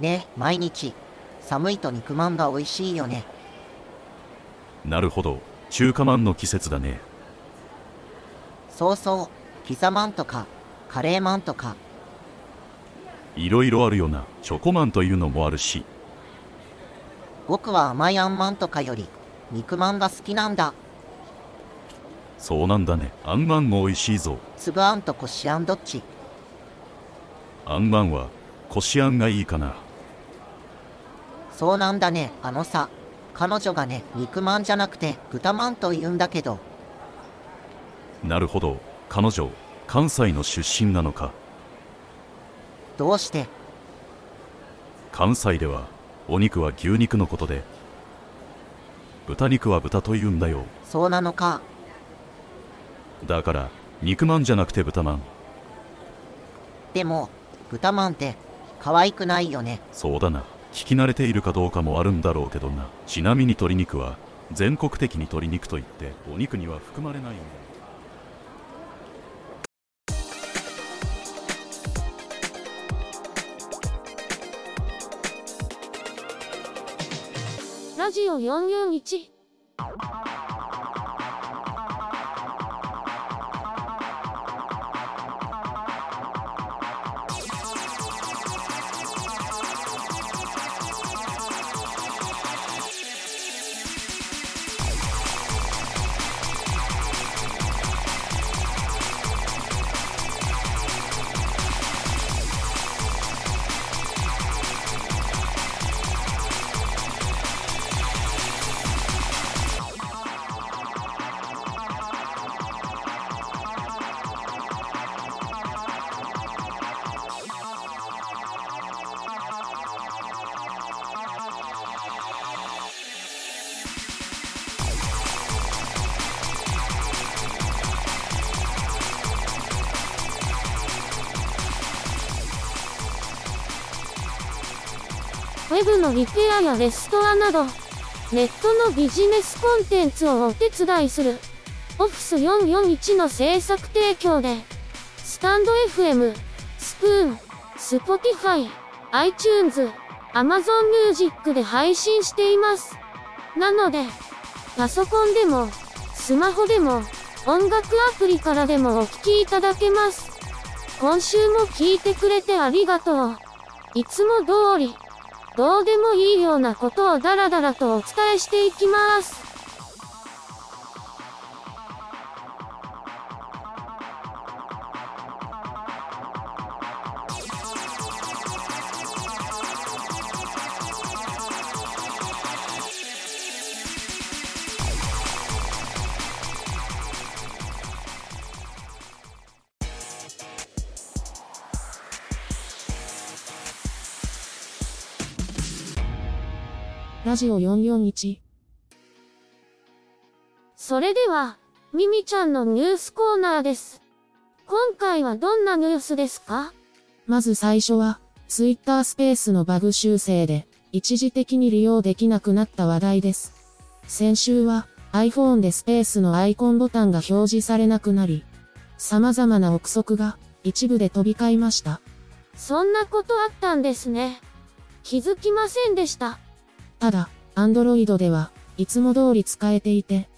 ね毎日。寒いと肉まんが美味しいよね。なるほど。中華まんの季節だね。そうそう。ピザまんとかカレーまんとか。いろいろあるよな。チョコマンというのもあるし。僕は甘いあんまんとかより肉まんが好きなんだ。そうなんだね。あんまんも美味しいぞ。粒あんとこしあんどっちあんまんはこしあんがいいかな。そうなんだね。あのさ彼女がね肉まんじゃなくて豚まんと言うんだけど。なるほど。彼女関西の出身なのか。どうして？関西ではお肉は牛肉のことで。豚肉は豚と言うんだよ。そうなのか。だから肉まんじゃなくて豚まん。でも豚まんって可愛くないよね。そうだな。聞き慣れているかどうかもあるんだろうけどな。ちなみに鶏肉は全国的に鶏肉といってお肉には含まれないんだラジオ441ウェブのリペアやレストアなど、ネットのビジネスコンテンツをお手伝いする、オフィス441の制作提供で、 stand.fm、 Spoon、 Spotify、iTunes、Amazon Music で配信しています。なので、パソコンでも、スマホでも、音楽アプリからでもお聴きいただけます。今週も聞いてくれてありがとう。いつも通り、どうでもいいようなことをダラダラとお伝えしていきます。ラジオ441それでは、ミミちゃんのニュースコーナーです。今回はどんなニュースですか？まず最初は、ツイッタースペースのバグ修正で、一時的に利用できなくなった話題です。先週は、iPhone でスペースのアイコンボタンが表示されなくなり、様々な憶測が、一部で飛び交いました。そんなことあったんですね。気づきませんでした。ただ、Android では、いつも通り使えていて、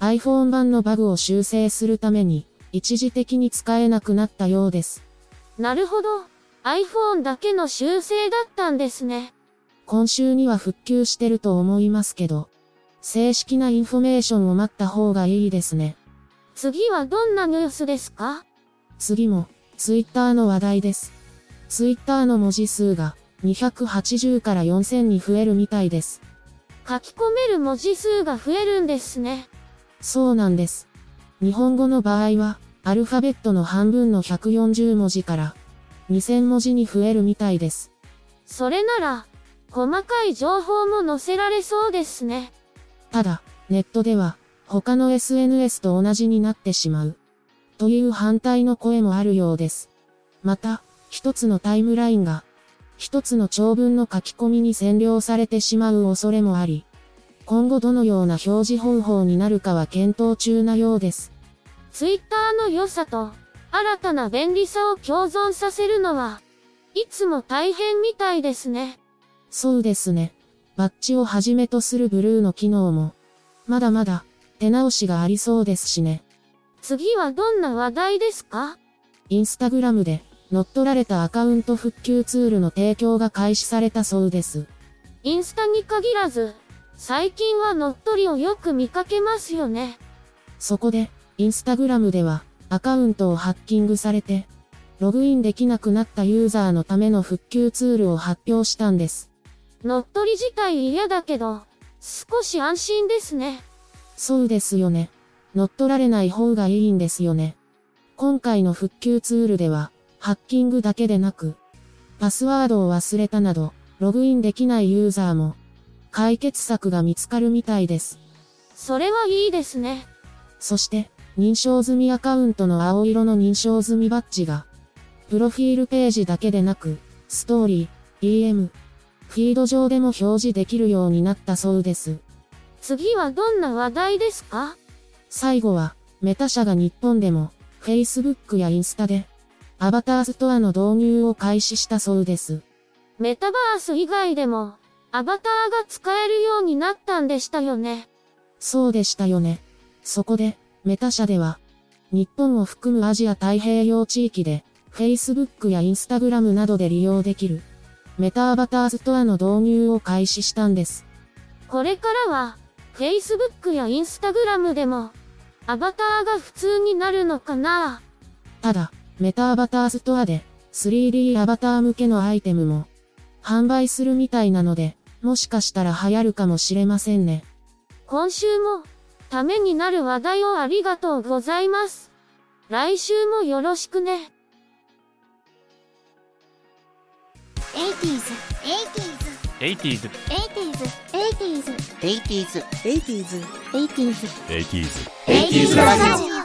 iPhone 版のバグを修正するために、一時的に使えなくなったようです。なるほど。iPhone だけの修正だったんですね。今週には復旧してると思いますけど、正式なインフォメーションを待った方がいいですね。次はどんなニュースですか？次も、Twitter の話題です。Twitter の文字数が、280から4000に増えるみたいです。書き込める文字数が増えるんですね。そうなんです。日本語の場合は、アルファベットの半分の140文字から、2000文字に増えるみたいです。それなら、細かい情報も載せられそうですね。ただ、ネットでは、他の SNS と同じになってしまう。という反対の声もあるようです。また、一つのタイムラインが、一つの長文の書き込みに占領されてしまう恐れもあり、今後どのような表示方法になるかは検討中なようです。Twitter の良さと、新たな便利さを共存させるのは、いつも大変みたいですね。そうですね。バッジをはじめとするブルーの機能も、まだまだ、手直しがありそうですしね。次はどんな話題ですか？インスタグラムで、乗っ取られたアカウント復旧ツールの提供が開始されたそうです。インスタに限らず、最近は乗っ取りをよく見かけますよね。そこで、インスタグラムでは、アカウントをハッキングされて、ログインできなくなったユーザーのための復旧ツールを発表したんです。乗っ取り自体嫌だけど、少し安心ですね。そうですよね。乗っ取られない方がいいんですよね。今回の復旧ツールでは、ハッキングだけでなく、パスワードを忘れたなど、ログインできないユーザーも、解決策が見つかるみたいです。それはいいですね。そして、認証済みアカウントの青色の認証済みバッジが、プロフィールページだけでなく、ストーリー、DM、フィード上でも表示できるようになったそうです。次はどんな話題ですか？最後は、メタ社が日本でも、Facebook やインスタで、アバターストアの導入を開始したそうです。メタバース以外でも、アバターが使えるようになったんでしたよね。そうでしたよね。そこで、メタ社では、日本を含むアジア太平洋地域で、Facebook や Instagram などで利用できる、メタアバターストアの導入を開始したんです。これからは、Facebook や Instagram でも、アバターが普通になるのかなただ、メタアバターストアで、3D アバター向けのアイテムも、販売するみたいなので、もしかしたら流行るかもしれませんね。今週も、ためになる話題をありがとうございます。来週もよろしくね。80s, 80s, 80s 80s, 80s, 80s 80s, 80s 80s ラジ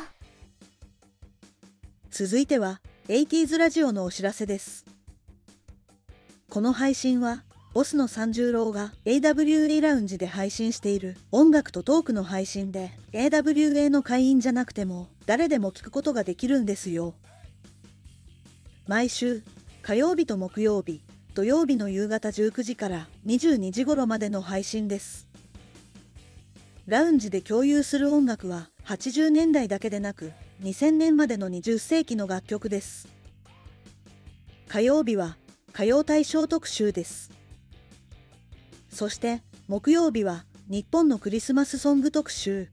続いては 80s ラジオのお知らせです。この配信は、ボスの三十郎が AWA ラウンジで配信している音楽とトークの配信で AWA の会員じゃなくても誰でも聞くことができるんですよ。毎週火曜日と木曜日、土曜日の夕方19時から22時頃までの配信です。ラウンジで共有する音楽は80年代だけでなく2000年までの20世紀の楽曲です。火曜日は歌謡大賞特集です。そして木曜日は日本のクリスマスソング特集。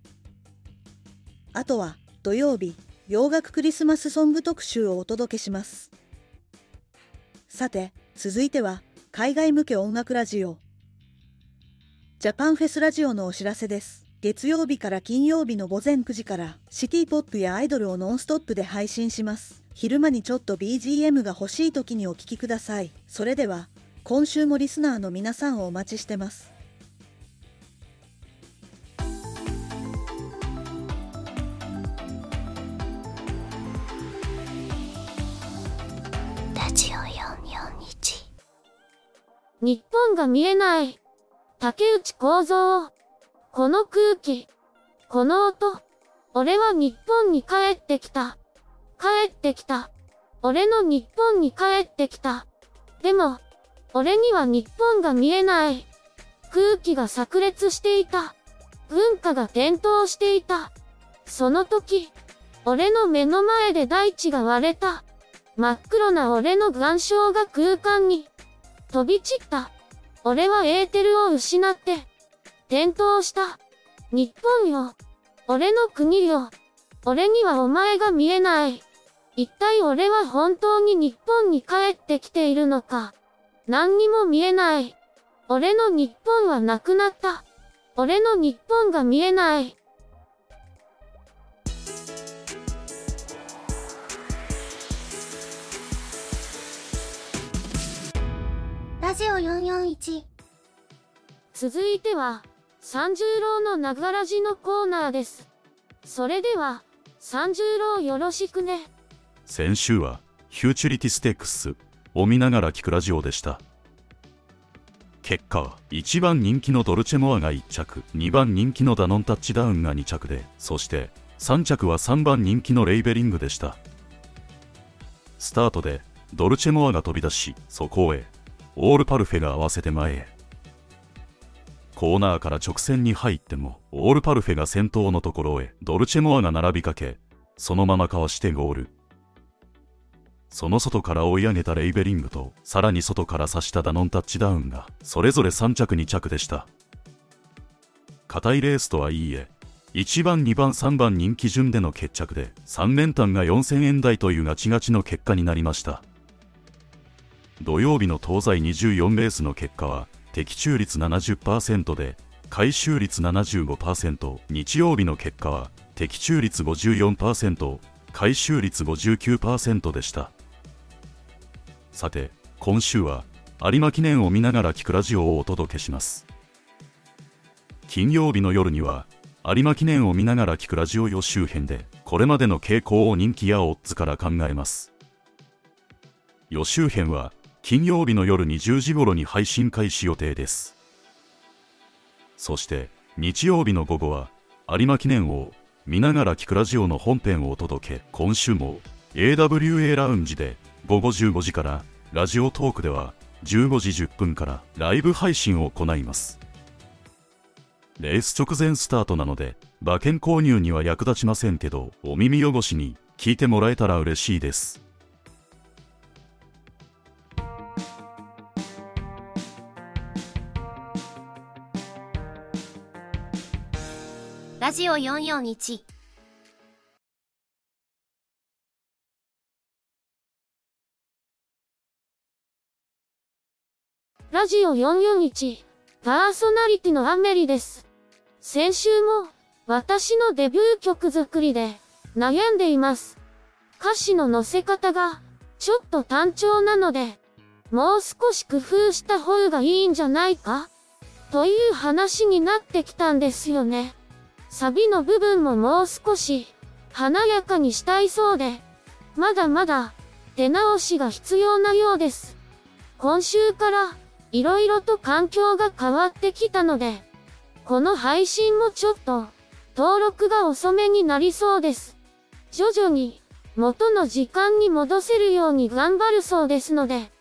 あとは土曜日洋楽クリスマスソング特集をお届けします。さて続いては海外向け音楽ラジオ。ジャパンフェスラジオのお知らせです。月曜日から金曜日の午前9時からシティポップやアイドルをノンストップで配信します。昼間にちょっと BGM が欲しい時にお聞きください。それでは、今週もリスナーの皆さんをお待ちしてます。日本が見えない。竹内構造。この空気。この音。俺は日本に帰ってきた。帰ってきた。俺の日本に帰ってきた。でも、俺には日本が見えない。空気が炸裂していた。文化が転倒していた。その時、俺の目の前で大地が割れた。真っ黒な俺の岩礁が空間に飛び散った。俺はエーテルを失って、転倒した。日本よ。俺の国よ。俺にはお前が見えない。一体俺は本当に日本に帰ってきているのか。何にも見えない。俺の日本はなくなった。俺の日本が見えない。ラジオ441続いては、三十郎のながらじのコーナーです。それでは、三十郎よろしくね。先週はフューチュリティステークスを見ながら聞くラジオでした結果は1番人気のドルチェモアが1着2番人気のダノンタッチダウンが2着でそして3着は3番人気のレイベリングでしたスタートでドルチェモアが飛び出しそこへオールパルフェが合わせて前へコーナーから直線に入ってもオールパルフェが先頭のところへドルチェモアが並びかけそのままかわしてゴール。その外から追い上げたレイベリングとさらに外から刺したダノンタッチダウンがそれぞれ3着2着でした。硬いレースとはいいえ1番2番3番人気順での決着で3連単が4000円台というガチガチの結果になりました。土曜日の東西24レースの結果は的中率70%で回収率75%日曜日の結果は的中率54%回収率59%でした。さて今週は有馬記念を見ながら聞くラジオをお届けします。金曜日の夜には有馬記念を見ながら聞くラジオ予習編でこれまでの傾向を人気やオッズから考えます。予習編は金曜日の夜20時頃に配信開始予定です。そして日曜日の午後は有馬記念を見ながら聞くラジオの本編をお届け。今週も AWA ラウンジで午後15時からラジオトークでは15時10分からライブ配信を行います。レース直前スタートなので馬券購入には役立ちませんけどお耳汚しに聞いてもらえたら嬉しいです。ラジオ441ラジオ441、パーソナリティのアメリです。先週も、私のデビュー曲作りで、悩んでいます。歌詞の載せ方が、ちょっと単調なので、もう少し工夫した方がいいんじゃないか？という話になってきたんですよね。サビの部分ももう少し、華やかにしたいそうで、まだまだ、手直しが必要なようです。今週から、いろいろと環境が変わってきたので、この配信もちょっと、登録が遅めになりそうです。徐々に、元の時間に戻せるように頑張るそうですので、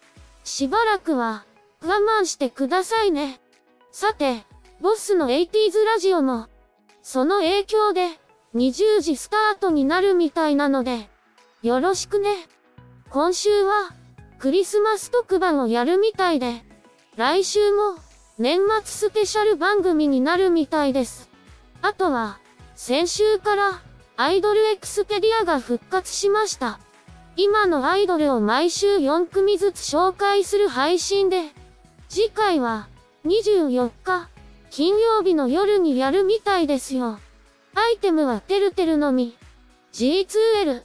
しばらくは、我慢してくださいね。さて、ボスの 80s ラジオも、その影響で、20時スタートになるみたいなので、よろしくね。今週は、クリスマス特番をやるみたいで、来週も、年末スペシャル番組になるみたいです。あとは、先週から、アイドルエクスペディアが復活しました。今のアイドルを毎週4組ずつ紹介する配信で、次回は、24日、金曜日の夜にやるみたいですよ。アイテムはてるてるのみ。G2L。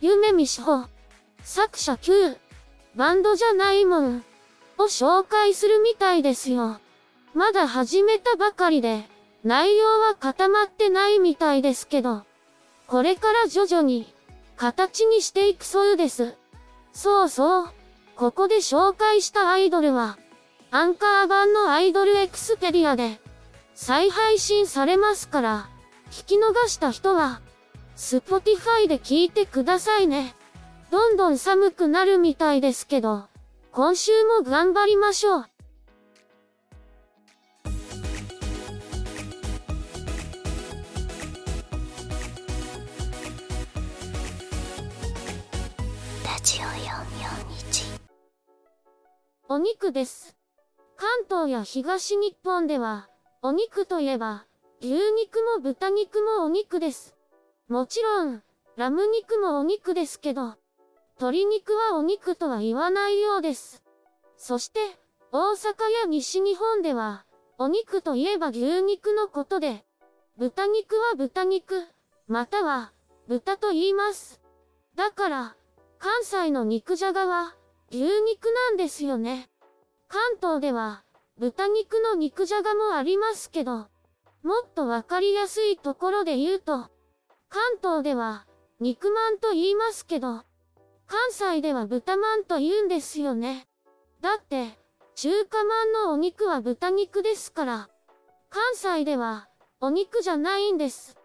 夢見志保。作者 Q。バンドじゃないもん。を紹介するみたいですよ。まだ始めたばかりで、内容は固まってないみたいですけど、これから徐々に、形にしていくそうです。そうそう。ここで紹介したアイドルは、アンカー版のアイドルエクスペリアで、再配信されますから、聞き逃した人は、スポティファイで聞いてくださいね。どんどん寒くなるみたいですけど、今週も頑張りましょう。ラジオ441お肉です。関東や東日本では、お肉といえば、牛肉も豚肉もお肉です。もちろん、ラム肉もお肉ですけど、鶏肉はお肉とは言わないようです。そして、大阪や西日本では、お肉といえば牛肉のことで、豚肉は豚肉、または、豚と言います。だから、関西の肉じゃがは、牛肉なんですよね。関東では、豚肉の肉じゃがもありますけど、もっとわかりやすいところで言うと、関東では、肉まんと言いますけど、関西では豚まんと言うんですよね。だって、中華まんのお肉は豚肉ですから、関西では、お肉じゃないんです。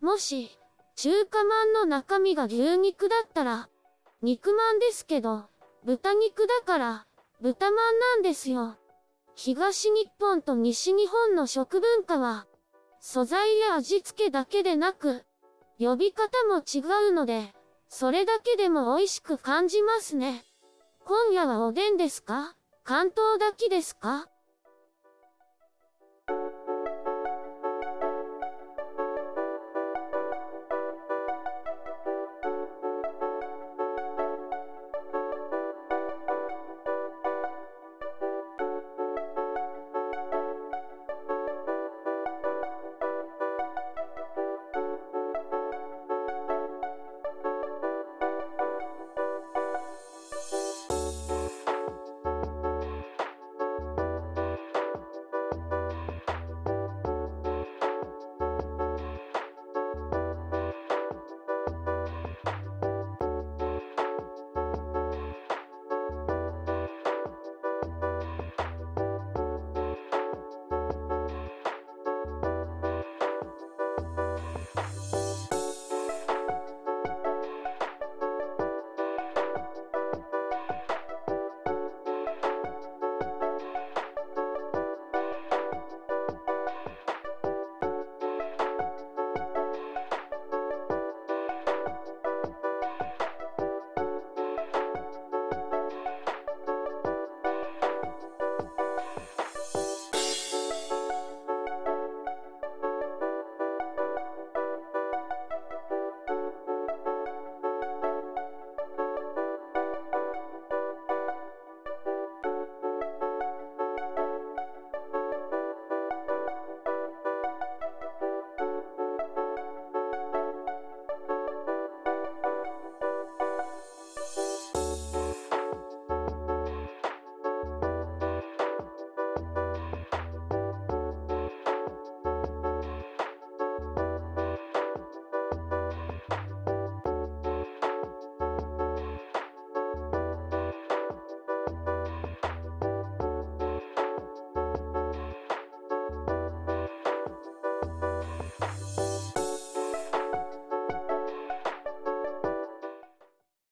もし、中華まんの中身が牛肉だったら、肉まんですけど、豚肉だから、豚まんなんですよ。東日本と西日本の食文化は、素材や味付けだけでなく、呼び方も違うので、それだけでも美味しく感じますね。今夜はおでんですか？関東だけですか？